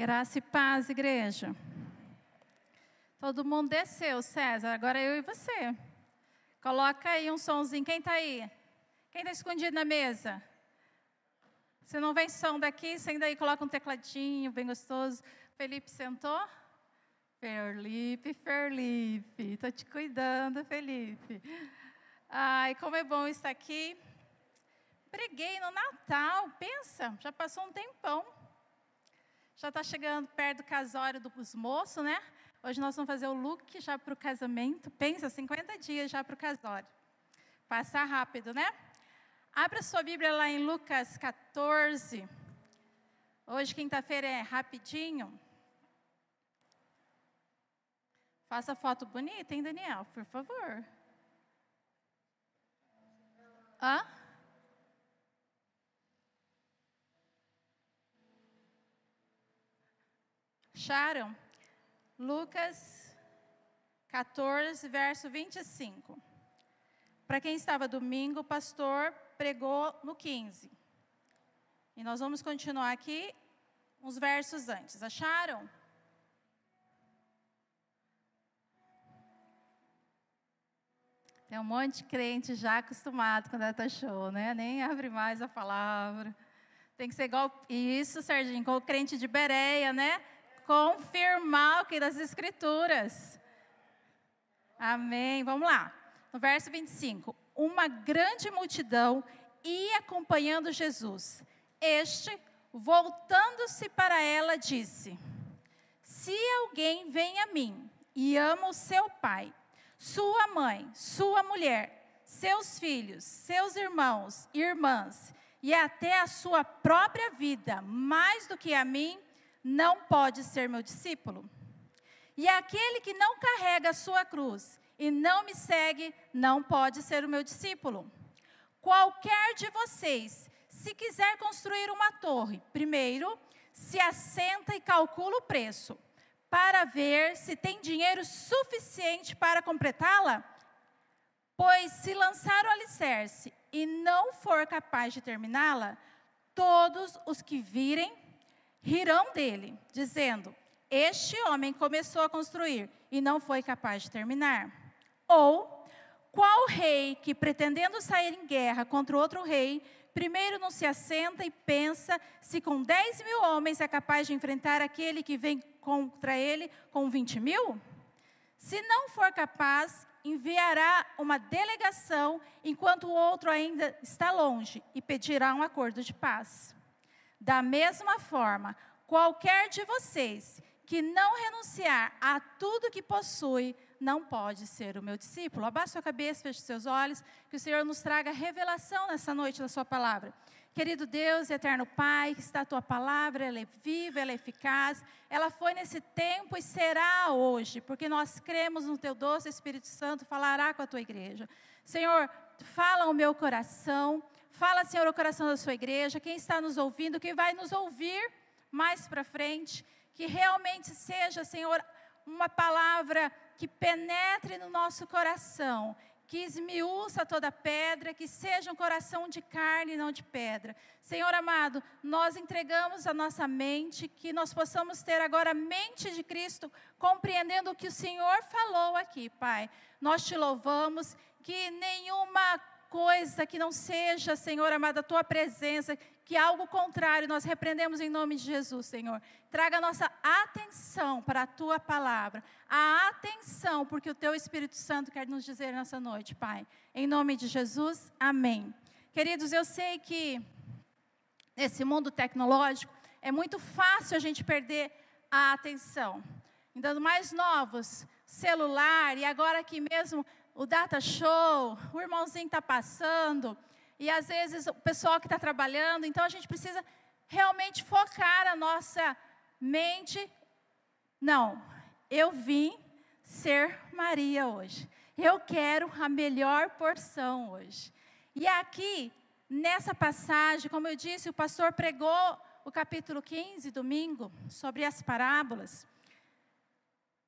Graça e paz, igreja. Todo mundo desceu, César. Agora eu e você. Coloca aí um sonzinho. Quem está aí? Quem está escondido na mesa? Se não vem som daqui, senta aí, coloca um tecladinho bem gostoso. Felipe sentou? Felipe, Felipe. Estou te cuidando, Felipe. Ai, como é bom estar aqui. Preguei no Natal, pensa, já passou um tempão. Já está chegando perto do casório dos moços, né? Hoje nós vamos fazer o look já para o casamento. Pensa, 50 dias já para o casório. Passa rápido, né? Abra sua Bíblia lá em Lucas 14. Hoje, quinta-feira, é rapidinho. Faça foto bonita, hein, Daniel? Por favor. Hã? Acharam? Lucas 14, verso 25. Para quem estava domingo, o pastor pregou no 15. E nós vamos continuar aqui uns versos antes. Acharam? Tem um monte de crente já acostumado com data show, né? Nem abre mais a palavra. Tem que ser igual isso, Serginho, com o crente de Bereia, né? Confirmar o que das Escrituras. Amém. Vamos lá. No verso 25. Uma grande multidão ia acompanhando Jesus. Este, voltando-se para ela, disse: Se alguém vem a mim e ama o seu pai, sua mãe, sua mulher, seus filhos, seus irmãos, irmãs, e até a sua própria vida, mais do que a mim, não pode ser meu discípulo. E aquele que não carrega a sua cruz e não me segue, não pode ser o meu discípulo. Qualquer de vocês, se quiser construir uma torre, primeiro se assenta e calcula o preço, para ver se tem dinheiro suficiente para completá-la. Pois se lançar o alicerce e não for capaz de terminá-la, todos os que virem rirão dele, dizendo: Este homem começou a construir e não foi capaz de terminar. Ou, qual rei que, pretendendo sair em guerra contra outro rei, primeiro não se assenta e pensa se com 10 mil homens é capaz de enfrentar aquele que vem contra ele com 20 mil? Se não for capaz, enviará uma delegação enquanto o outro ainda está longe e pedirá um acordo de paz. Da mesma forma, qualquer de vocês que não renunciar a tudo que possui, não pode ser o meu discípulo. Abaixe sua cabeça, feche seus olhos, que o Senhor nos traga revelação nessa noite da sua palavra. Querido Deus eterno Pai, que está a tua palavra, ela é viva, ela é eficaz, ela foi nesse tempo e será hoje, porque nós cremos no teu doce Espírito Santo, falará com a tua igreja. Senhor, fala o meu coração, Fala, Senhor, o coração da sua igreja, quem está nos ouvindo, quem vai nos ouvir mais para frente, que realmente seja, Senhor, uma palavra que penetre no nosso coração, que esmiuça toda pedra, que seja um coração de carne e não de pedra. Senhor amado, nós entregamos a nossa mente, que nós possamos ter agora a mente de Cristo, compreendendo o que o Senhor falou aqui, Pai. Nós te louvamos, que nenhuma coisa que não seja, Senhor amado, a tua presença, que algo contrário nós repreendemos em nome de Jesus, Senhor. Traga a nossa atenção para a tua palavra, a atenção, porque o teu Espírito Santo quer nos dizer nessa noite, Pai. Em nome de Jesus, amém. Queridos, eu sei que nesse mundo tecnológico é muito fácil a gente perder a atenção. Ainda mais novos, celular, e agora aqui mesmo o data show, o irmãozinho está passando, e às vezes o pessoal que está trabalhando, então a gente precisa realmente focar a nossa mente. Não, eu vim ser Maria hoje. Eu quero a melhor porção hoje. E aqui, nessa passagem, como eu disse, o pastor pregou o capítulo 15, domingo, sobre as parábolas.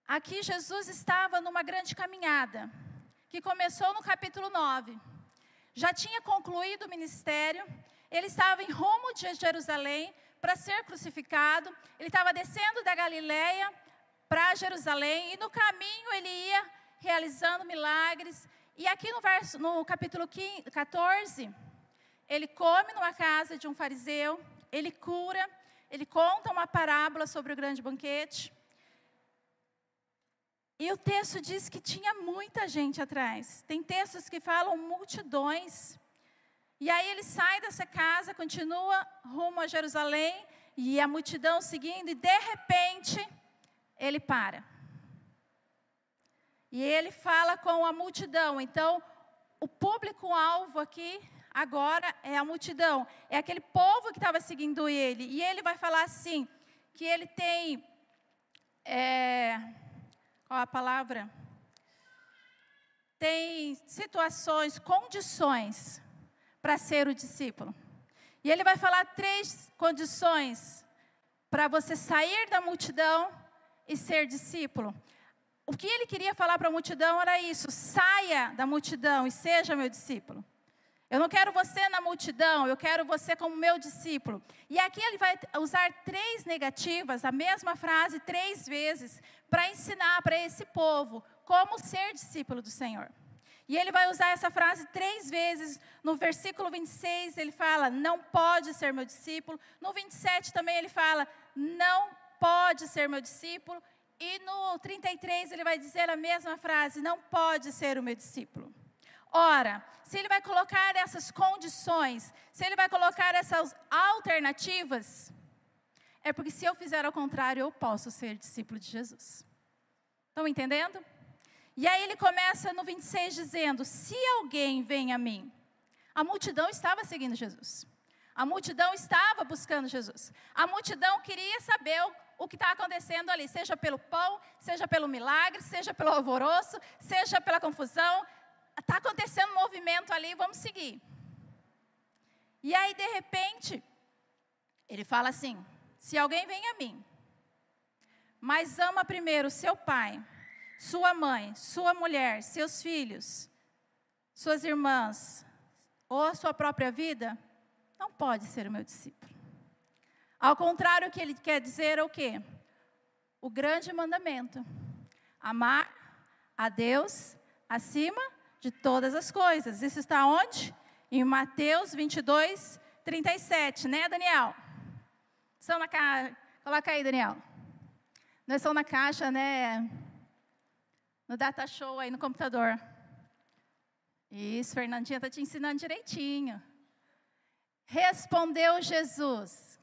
Aqui Jesus estava numa grande caminhada que começou no capítulo 9. Já tinha concluído o ministério, ele estava em rumo de Jerusalém para ser crucificado. Ele estava descendo da Galileia para Jerusalém e no caminho ele ia realizando milagres. E aqui no, verso, no capítulo 15, 14, ele come numa casa de um fariseu, ele cura, ele conta uma parábola sobre o grande banquete. E o texto diz que tinha muita gente atrás. Tem textos que falam multidões. E aí ele sai dessa casa, continua rumo a Jerusalém, e a multidão seguindo, e de repente ele para. E ele fala com a multidão. Então, o público-alvo aqui agora é a multidão, é aquele povo que estava seguindo ele. E ele vai falar assim: que ele tem. É, qual a palavra? Tem situações, condições para ser o discípulo. E ele vai falar três condições para você sair da multidão e ser discípulo. O que ele queria falar para a multidão era isso: saia da multidão e seja meu discípulo. Eu não quero você na multidão, eu quero você como meu discípulo. E aqui ele vai usar três negativas, a mesma frase três vezes, para ensinar para esse povo como ser discípulo do Senhor. E ele vai usar essa frase três vezes. No versículo 26, ele fala: Não pode ser meu discípulo. No 27 também ele fala: Não pode ser meu discípulo. E no 33 ele vai dizer a mesma frase: Não pode ser o meu discípulo. Ora, se ele vai colocar essas condições, se ele vai colocar essas alternativas, é porque se eu fizer ao contrário, eu posso ser discípulo de Jesus. Estão entendendo? E aí ele começa no 26 dizendo: Se alguém vem a mim, a multidão estava seguindo Jesus. A multidão estava buscando Jesus. A multidão queria saber o, que está acontecendo ali, seja pelo pão, seja pelo milagre, seja pelo alvoroço, seja pela confusão, está acontecendo um movimento ali, vamos seguir. E aí, de repente, ele fala assim: se alguém vem a mim, mas ama primeiro seu pai, sua mãe, sua mulher, seus filhos, suas irmãs, ou a sua própria vida, não pode ser o meu discípulo. Ao contrário, o que ele quer dizer é o quê? O grande mandamento: amar a Deus acima de todas as coisas. Isso está onde? Em Mateus 22, 37, né, Daniel? São na caixa. Coloca aí, Daniel. Nós estamos na caixa, né? No data show aí no computador. Isso, Fernandinha está te ensinando direitinho. Respondeu Jesus: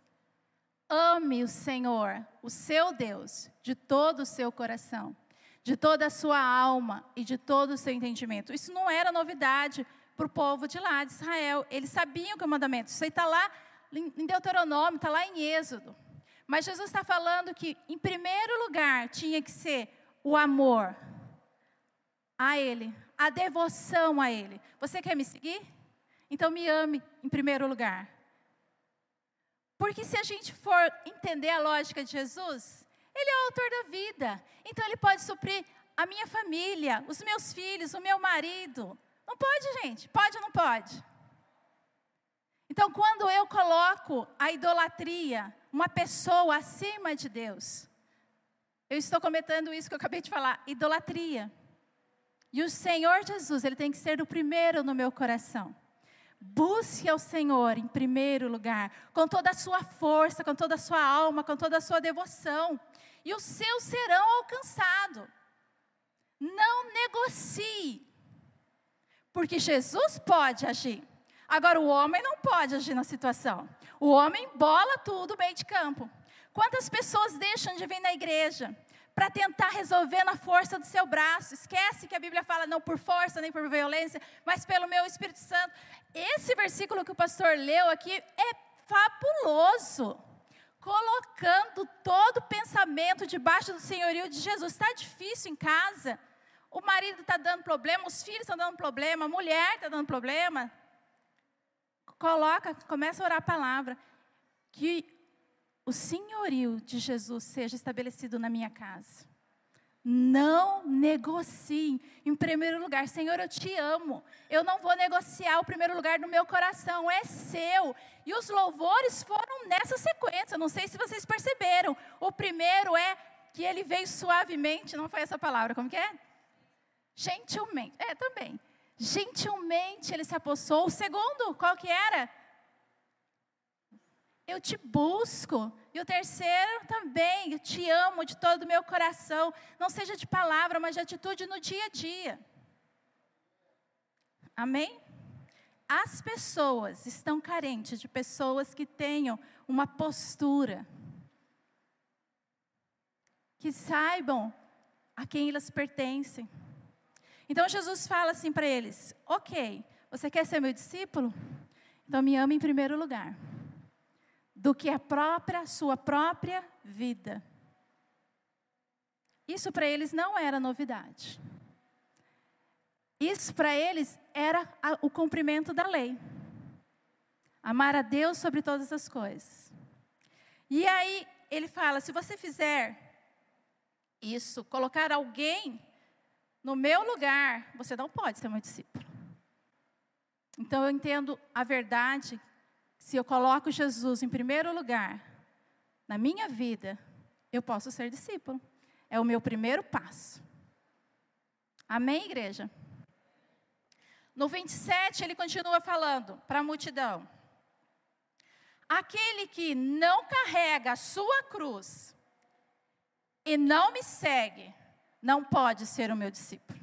Ame o Senhor, o seu Deus, de todo o seu coração de toda a sua alma e de todo o seu entendimento. Isso não era novidade para o povo de lá, de Israel. Eles sabiam que o mandamento, isso aí está lá em Deuteronômio, está lá em Êxodo. Mas Jesus está falando que, em primeiro lugar, tinha que ser o amor a Ele, a devoção a Ele. Você quer me seguir? Então me ame em primeiro lugar. Porque se a gente for entender a lógica de Jesus, ele é o autor da vida. Então ele pode suprir a minha família, os meus filhos, o meu marido. Não pode, gente? Pode ou não pode? Então, quando eu coloco a idolatria, uma pessoa acima de Deus, eu estou cometendo isso que eu acabei de falar, idolatria. E o Senhor Jesus, ele tem que ser o primeiro no meu coração. Busque ao Senhor em primeiro lugar, com toda a sua força, com toda a sua alma, com toda a sua devoção e os seus serão alcançados. Não negocie, porque Jesus pode agir. Agora, o homem não pode agir na situação. O homem bola tudo meio de campo. Quantas pessoas deixam de vir na igreja para tentar resolver na força do seu braço? Esquece que a Bíblia fala não por força nem por violência, mas pelo meu Espírito Santo. Esse versículo que o pastor leu aqui é fabuloso colocando todo pensamento debaixo do senhorio de Jesus. Está difícil em casa? O marido está dando problema, os filhos estão dando problema, a mulher está dando problema. Coloca, começa a orar a palavra. Que o senhorio de Jesus seja estabelecido na minha casa, Não negociem. Em primeiro lugar, Senhor, eu te amo. Eu não vou negociar o primeiro lugar no meu coração, é seu. E os louvores foram nessa sequência. Não sei se vocês perceberam. O primeiro é que ele veio suavemente, não foi essa palavra, como que é? Gentilmente. É, também. Gentilmente ele se apossou. O segundo, qual que era? Eu te busco. E o terceiro também, eu te amo de todo o meu coração. Não seja de palavra, mas de atitude no dia a dia. Amém? As pessoas estão carentes de pessoas que tenham uma postura, que saibam a quem elas pertencem. Então Jesus fala assim para eles: Ok, você quer ser meu discípulo? Então me ame em primeiro lugar do que a própria sua própria vida. Isso para eles não era novidade. Isso para eles era o cumprimento da lei. Amar a Deus sobre todas as coisas. E aí ele fala: se você fizer isso, colocar alguém no meu lugar, você não pode ser meu discípulo. Então eu entendo a verdade se eu coloco Jesus em primeiro lugar na minha vida, eu posso ser discípulo. É o meu primeiro passo. Amém, igreja? No 27, ele continua falando para a multidão: Aquele que não carrega a sua cruz e não me segue, não pode ser o meu discípulo.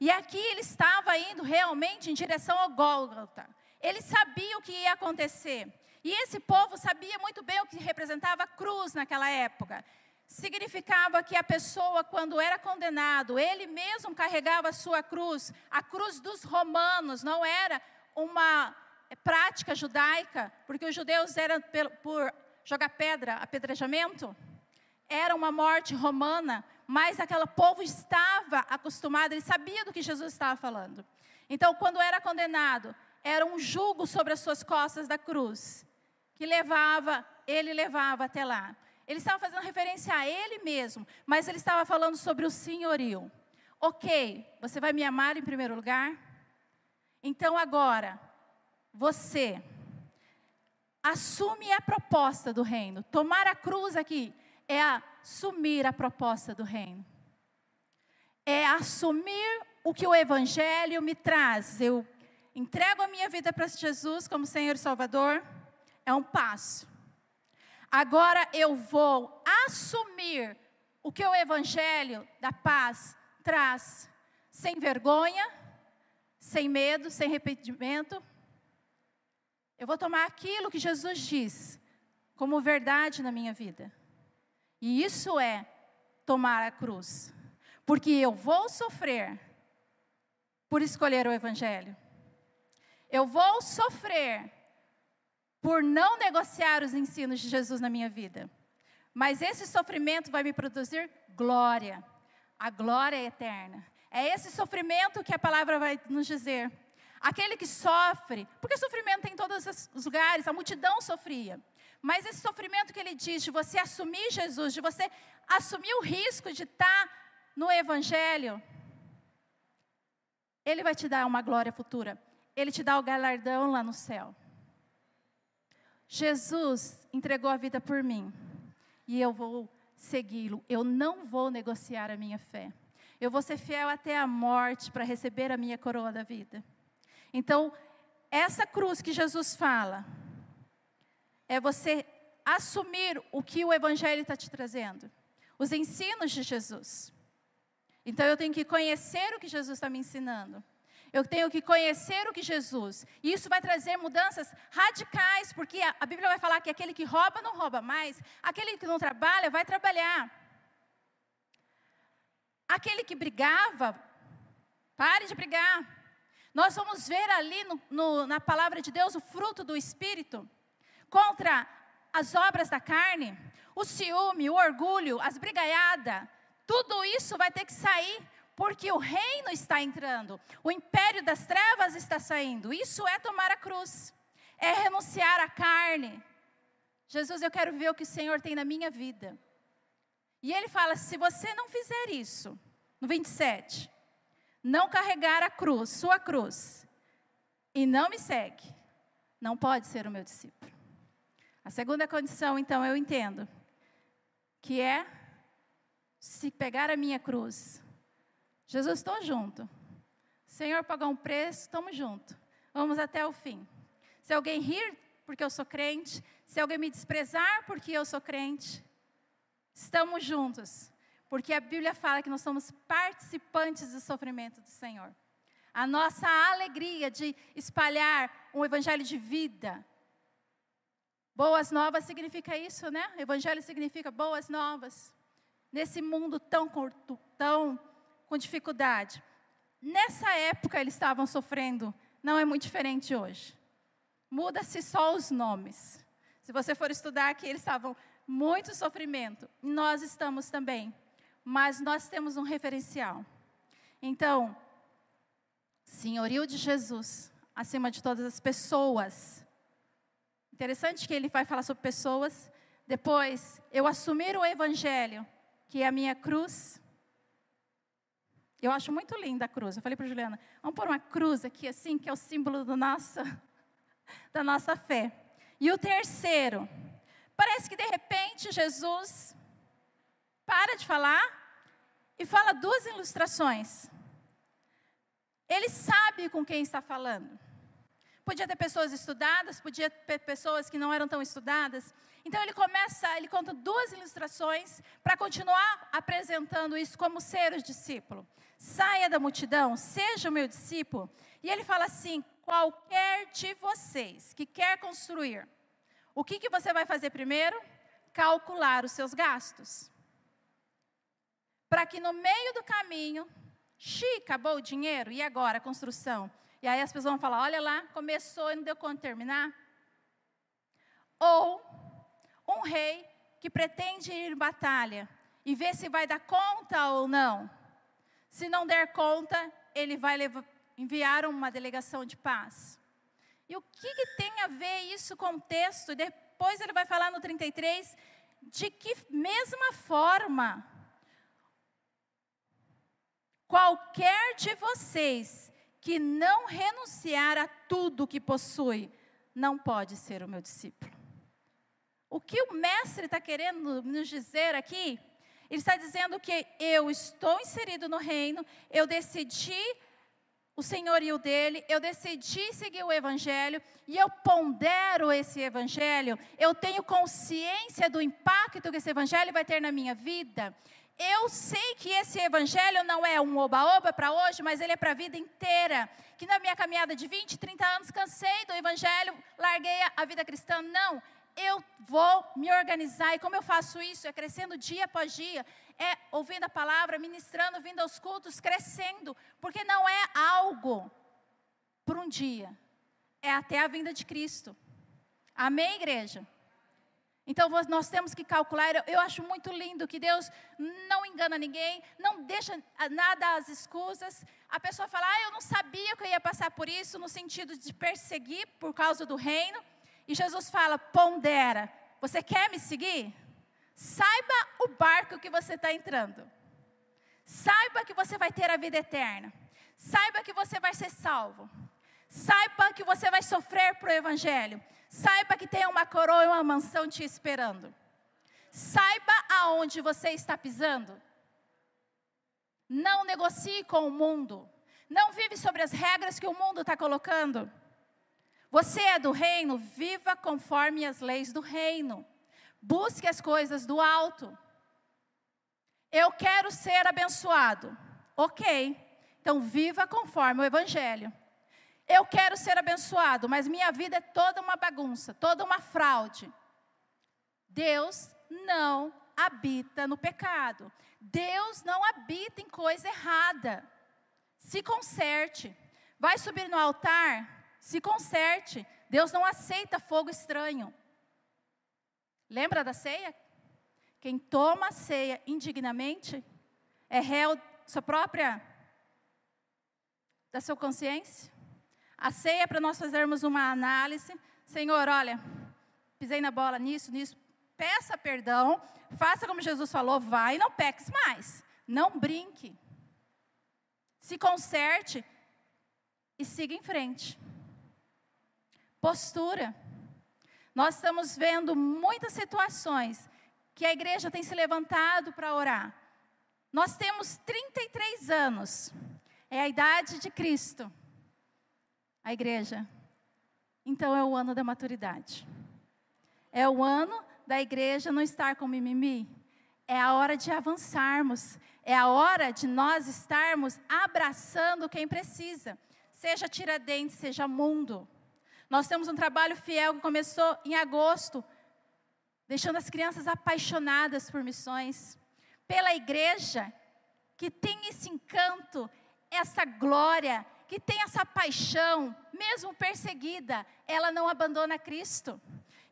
E aqui ele estava indo realmente em direção ao Gólgota. Ele sabia o que ia acontecer. E esse povo sabia muito bem o que representava a cruz naquela época. Significava que a pessoa, quando era condenado, ele mesmo carregava a sua cruz. A cruz dos romanos não era uma prática judaica, porque os judeus eram por jogar pedra, apedrejamento. Era uma morte romana, mas aquele povo estava acostumado, ele sabia do que Jesus estava falando. Então, quando era condenado, era um jugo sobre as suas costas da cruz, que levava, ele levava até lá. Ele estava fazendo referência a ele mesmo, mas ele estava falando sobre o senhorio. Ok, você vai me amar em primeiro lugar? Então agora, você assume a proposta do reino. Tomar a cruz aqui é assumir a proposta do reino. É assumir o que o evangelho me traz. Eu entrego a minha vida para Jesus como Senhor e Salvador, é um passo. Agora eu vou assumir o que o Evangelho da paz traz, sem vergonha, sem medo, sem arrependimento. Eu vou tomar aquilo que Jesus diz como verdade na minha vida. E isso é tomar a cruz. Porque eu vou sofrer por escolher o Evangelho. Eu vou sofrer por não negociar os ensinos de Jesus na minha vida. Mas esse sofrimento vai me produzir glória. A glória é eterna. É esse sofrimento que a palavra vai nos dizer. Aquele que sofre, porque sofrimento tem em todos os lugares, a multidão sofria. Mas esse sofrimento que ele diz, de você assumir Jesus, de você assumir o risco de estar no Evangelho, ele vai te dar uma glória futura. Ele te dá o galardão lá no céu. Jesus entregou a vida por mim e eu vou segui-lo. Eu não vou negociar a minha fé. Eu vou ser fiel até a morte para receber a minha coroa da vida. Então, essa cruz que Jesus fala é você assumir o que o Evangelho está te trazendo, os ensinos de Jesus. Então, eu tenho que conhecer o que Jesus está me ensinando. Eu tenho que conhecer o que Jesus. E isso vai trazer mudanças radicais, porque a, a Bíblia vai falar que aquele que rouba não rouba mais, aquele que não trabalha vai trabalhar. Aquele que brigava, pare de brigar. Nós vamos ver ali no, no, na palavra de Deus o fruto do Espírito contra as obras da carne, o ciúme, o orgulho, as brigaiadas. Tudo isso vai ter que sair, porque o reino está entrando, o império das trevas está saindo. Isso é tomar a cruz, é renunciar à carne. Jesus, eu quero ver o que o Senhor tem na minha vida. E ele fala: se você não fizer isso, no 27, não carregar a cruz, sua cruz, e não me segue, não pode ser o meu discípulo. A segunda condição, então, eu entendo, que é se pegar a minha cruz. Jesus, estou junto. Senhor pagou um preço, estamos junto. Vamos até o fim. Se alguém rir porque eu sou crente, se alguém me desprezar porque eu sou crente, estamos juntos. Porque a Bíblia fala que nós somos participantes do sofrimento do Senhor. A nossa alegria de espalhar um evangelho de vida. Boas novas significa isso, né? Evangelho significa boas novas. Nesse mundo tão tão com dificuldade. Nessa época eles estavam sofrendo, não é muito diferente hoje. Muda-se só os nomes. Se você for estudar aqui, eles estavam muito sofrimento. Nós estamos também. Mas nós temos um referencial. Então, senhorio de Jesus, acima de todas as pessoas. Interessante que ele vai falar sobre pessoas. Depois, eu assumir o evangelho, que é a minha cruz. Eu acho muito linda a cruz. Eu falei para Juliana, vamos pôr uma cruz aqui assim, que é o símbolo do nossa, da nossa fé. E o terceiro, parece que de repente Jesus para de falar e fala duas ilustrações. Ele sabe com quem está falando. Podia ter pessoas estudadas, podia ter pessoas que não eram tão estudadas. Então ele começa, ele conta duas ilustrações para continuar apresentando isso como ser o discípulo. Saia da multidão, seja o meu discípulo. E ele fala assim: qualquer de vocês que quer construir, o que, que você vai fazer primeiro? Calcular os seus gastos. Para que no meio do caminho Xi, acabou o dinheiro, e agora a construção? E aí as pessoas vão falar: olha lá, começou e não deu conta de terminar. Ou um rei que pretende ir em batalha e ver se vai dar conta ou não. Se não der conta, ele vai levar, enviar uma delegação de paz. E o que, que tem a ver isso com o texto? Depois ele vai falar no 33 de que mesma forma Qualquer de vocês que não renunciar a tudo que possui, não pode ser o meu discípulo. O que o mestre está querendo nos dizer aqui? Ele está dizendo que eu estou inserido no reino, eu decidi o senhorio dele, eu decidi seguir o evangelho e eu pondero esse evangelho, eu tenho consciência do impacto que esse evangelho vai ter na minha vida eu sei que esse evangelho não é um oba-oba para hoje, mas ele é para a vida inteira. Que na minha caminhada de 20, 30 anos cansei do evangelho, larguei a vida cristã. Não, eu vou me organizar. E como eu faço isso? É crescendo dia após dia, é ouvindo a palavra, ministrando, vindo aos cultos, crescendo. Porque não é algo por um dia, é até a vinda de Cristo. Amém, igreja? Então nós temos que calcular. Eu acho muito lindo que Deus não engana ninguém, não deixa nada às escusas. A pessoa fala, ah, eu não sabia que eu ia passar por isso, no sentido de perseguir por causa do reino. E Jesus fala, pondera, você quer me seguir? Saiba o barco que você está entrando. Saiba que você vai ter a vida eterna. Saiba que você vai ser salvo. Saiba que você vai sofrer para o Evangelho. Saiba que tem uma coroa e uma mansão te esperando. Saiba aonde você está pisando. Não negocie com o mundo. Não vive sobre as regras que o mundo está colocando. Você é do reino, viva conforme as leis do reino. Busque as coisas do alto. Eu quero ser abençoado. Ok. Então viva conforme o Evangelho. Eu quero ser abençoado, mas minha vida é toda uma bagunça, toda uma fraude. Deus não habita no pecado. Deus não habita em coisa errada. Se conserte. Vai subir no altar? Se conserte. Deus não aceita fogo estranho. Lembra da ceia? Quem toma a ceia indignamente é réu sua própria da sua consciência. A ceia é para nós fazermos uma análise. Senhor, olha, pisei na bola nisso, nisso, peça perdão, faça como Jesus falou, vai e não peques mais. Não brinque. Se conserte e siga em frente. Postura. Nós estamos vendo muitas situações que a igreja tem se levantado para orar. Nós temos 33 anos, é a idade de Cristo. A igreja. Então é o ano da maturidade. É o ano da igreja não estar com mimimi. É a hora de avançarmos. É a hora de nós estarmos abraçando quem precisa. Seja Tiradentes, seja mundo. Nós temos um trabalho fiel que começou em agosto, deixando as crianças apaixonadas por missões, pela igreja que tem esse encanto, essa glória, que tem essa paixão, mesmo perseguida, ela não abandona Cristo.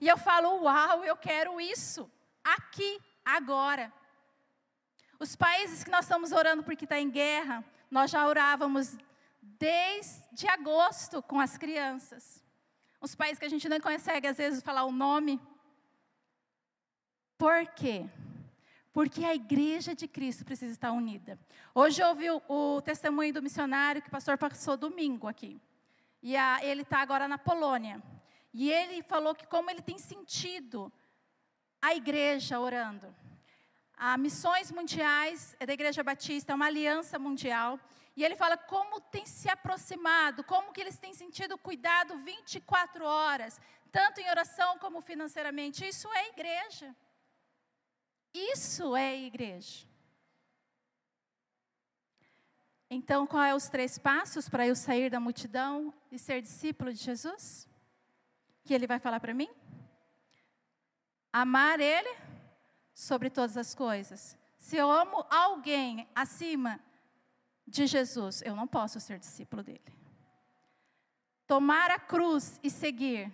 E eu falo, uau, eu quero isso, aqui, agora. Os países que nós estamos orando porque está em guerra, nós já orávamos desde agosto com as crianças. Os países que a gente não consegue, às vezes, falar o nome. Por quê? Porque a igreja de Cristo precisa estar unida. Hoje eu ouvi o, o testemunho do missionário que o pastor passou domingo aqui. E a, ele está agora na Polônia. E ele falou que como ele tem sentido a igreja orando. A Missões Mundiais é da Igreja Batista, é uma aliança mundial. E ele fala como tem se aproximado, como que eles têm sentido cuidado 24 horas, tanto em oração como financeiramente. Isso é igreja. Isso é igreja. Então, qual é os três passos para eu sair da multidão e ser discípulo de Jesus? Que ele vai falar para mim? Amar ele sobre todas as coisas. Se eu amo alguém acima de Jesus, eu não posso ser discípulo dele. Tomar a cruz e seguir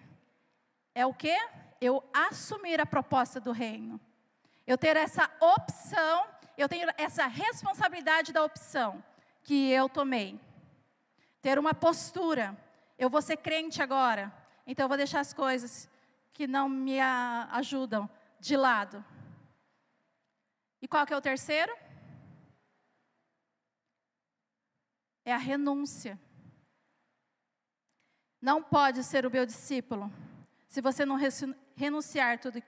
é o que? Eu assumir a proposta do reino. Eu ter essa opção, eu tenho essa responsabilidade da opção que eu tomei. Ter uma postura. Eu vou ser crente agora, então eu vou deixar as coisas que não me ajudam de lado. E qual que é o terceiro? É a renúncia. Não pode ser o meu discípulo se você não renunciar tudo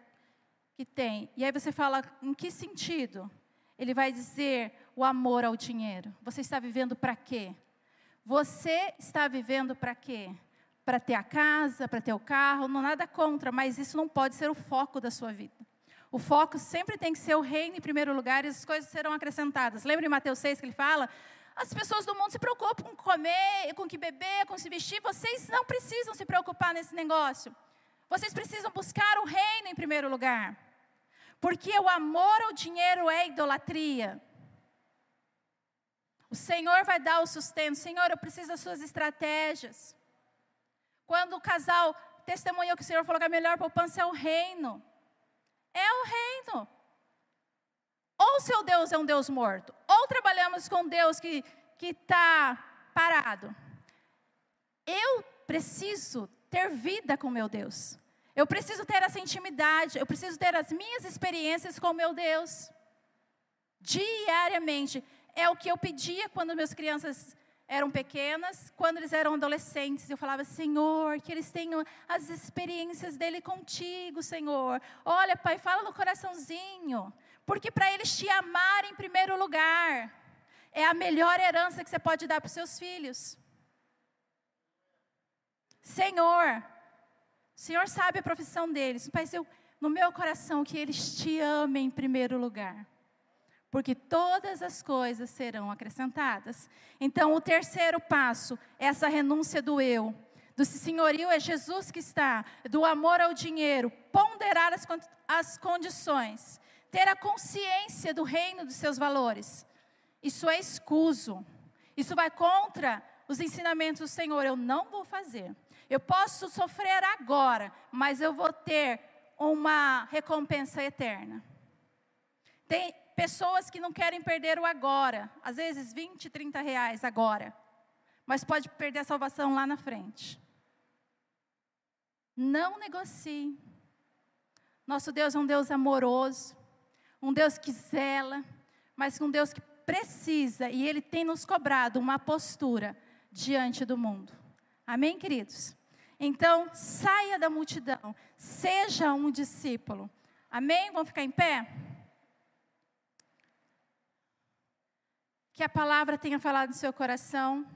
que tem. E aí você fala, em que sentido? Ele vai dizer o amor ao dinheiro. Você está vivendo para quê? Você está vivendo para quê? Para ter a casa, para ter o carro, não nada contra, mas isso não pode ser o foco da sua vida. O foco sempre tem que ser o reino em primeiro lugar e as coisas serão acrescentadas. Lembra em Mateus 6 que ele fala? As pessoas do mundo se preocupam com comer, com que beber, com se vestir. Vocês não precisam se preocupar nesse negócio. Vocês precisam buscar o reino em primeiro lugar. Porque o amor ao dinheiro é idolatria. O Senhor vai dar o sustento. Senhor, eu preciso das suas estratégias. Quando o casal testemunhou que o Senhor falou que a melhor poupança é o reino. É o reino. Ou seu Deus é um Deus morto, ou trabalhamos com Deus que está parado. Eu preciso ter vida com meu Deus. Eu preciso ter essa intimidade, eu preciso ter as minhas experiências com meu Deus. Diariamente. É o que eu pedia quando minhas crianças eram pequenas, quando eles eram adolescentes, eu falava, Senhor, que eles tenham as experiências dele contigo, Senhor. Olha, Pai, fala no coraçãozinho. Porque para eles te amarem em primeiro lugar, é a melhor herança que você pode dar para os seus filhos. Senhor, o Senhor sabe a profissão deles. Pai, eu, no meu coração, que eles te amem em primeiro lugar. Porque todas as coisas serão acrescentadas. Então, o terceiro passo, essa renúncia do eu, do senhorio é Jesus que está, do amor ao dinheiro, ponderar as, as condições ter a consciência do reino dos seus valores. Isso é escuso. Isso vai contra os ensinamentos do Senhor. Eu não vou fazer. Eu posso sofrer agora, mas eu vou ter uma recompensa eterna. Tem pessoas que não querem perder o agora, às vezes 20, 30 reais agora, mas pode perder a salvação lá na frente. Não negocie. Nosso Deus é um Deus amoroso, um Deus que zela, mas um Deus que precisa e Ele tem nos cobrado uma postura diante do mundo. Amém, queridos? Então, saia da multidão, seja um discípulo. Amém? Vamos ficar em pé? Que a palavra tenha falado no seu coração.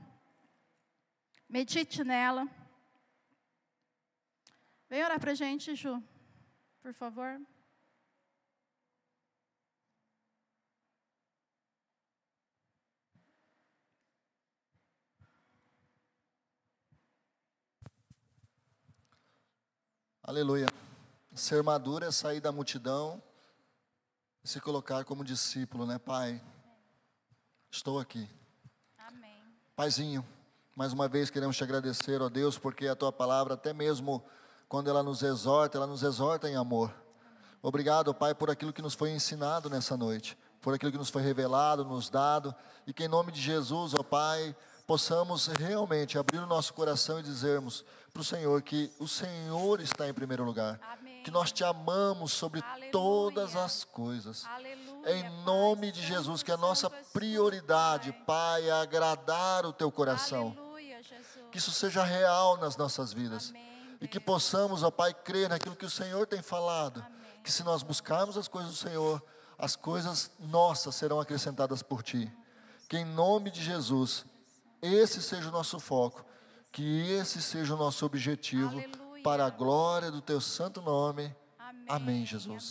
Medite nela. Vem orar para a gente, Ju, por favor. Aleluia. Ser maduro é sair da multidão e se colocar como discípulo, né, Pai? Estou aqui. Amém. Paizinho, mais uma vez queremos te agradecer, ó Deus, porque a tua palavra, até mesmo quando ela nos exorta, ela nos exorta em amor. Obrigado, Pai, por aquilo que nos foi ensinado nessa noite, por aquilo que nos foi revelado, nos dado, e que em nome de Jesus, ó Pai, possamos realmente abrir o nosso coração e dizermos para o Senhor que o Senhor está em primeiro lugar, Amém. que nós te amamos sobre Aleluia. todas as coisas. Aleluia. Em nome Pai. de Jesus, que a nossa prioridade, Pai. É agradar o teu coração. Aleluia. Que isso seja real nas nossas vidas. Amém, E que possamos, ó Pai, crer naquilo que o Senhor tem falado. Amém. Que se nós buscarmos as coisas do Senhor, as coisas nossas serão acrescentadas por Ti. Que em nome de Jesus, esse seja o nosso foco. Que esse seja o nosso objetivo. Aleluia. Para a glória do Teu santo nome. Amém. Amém, Jesus.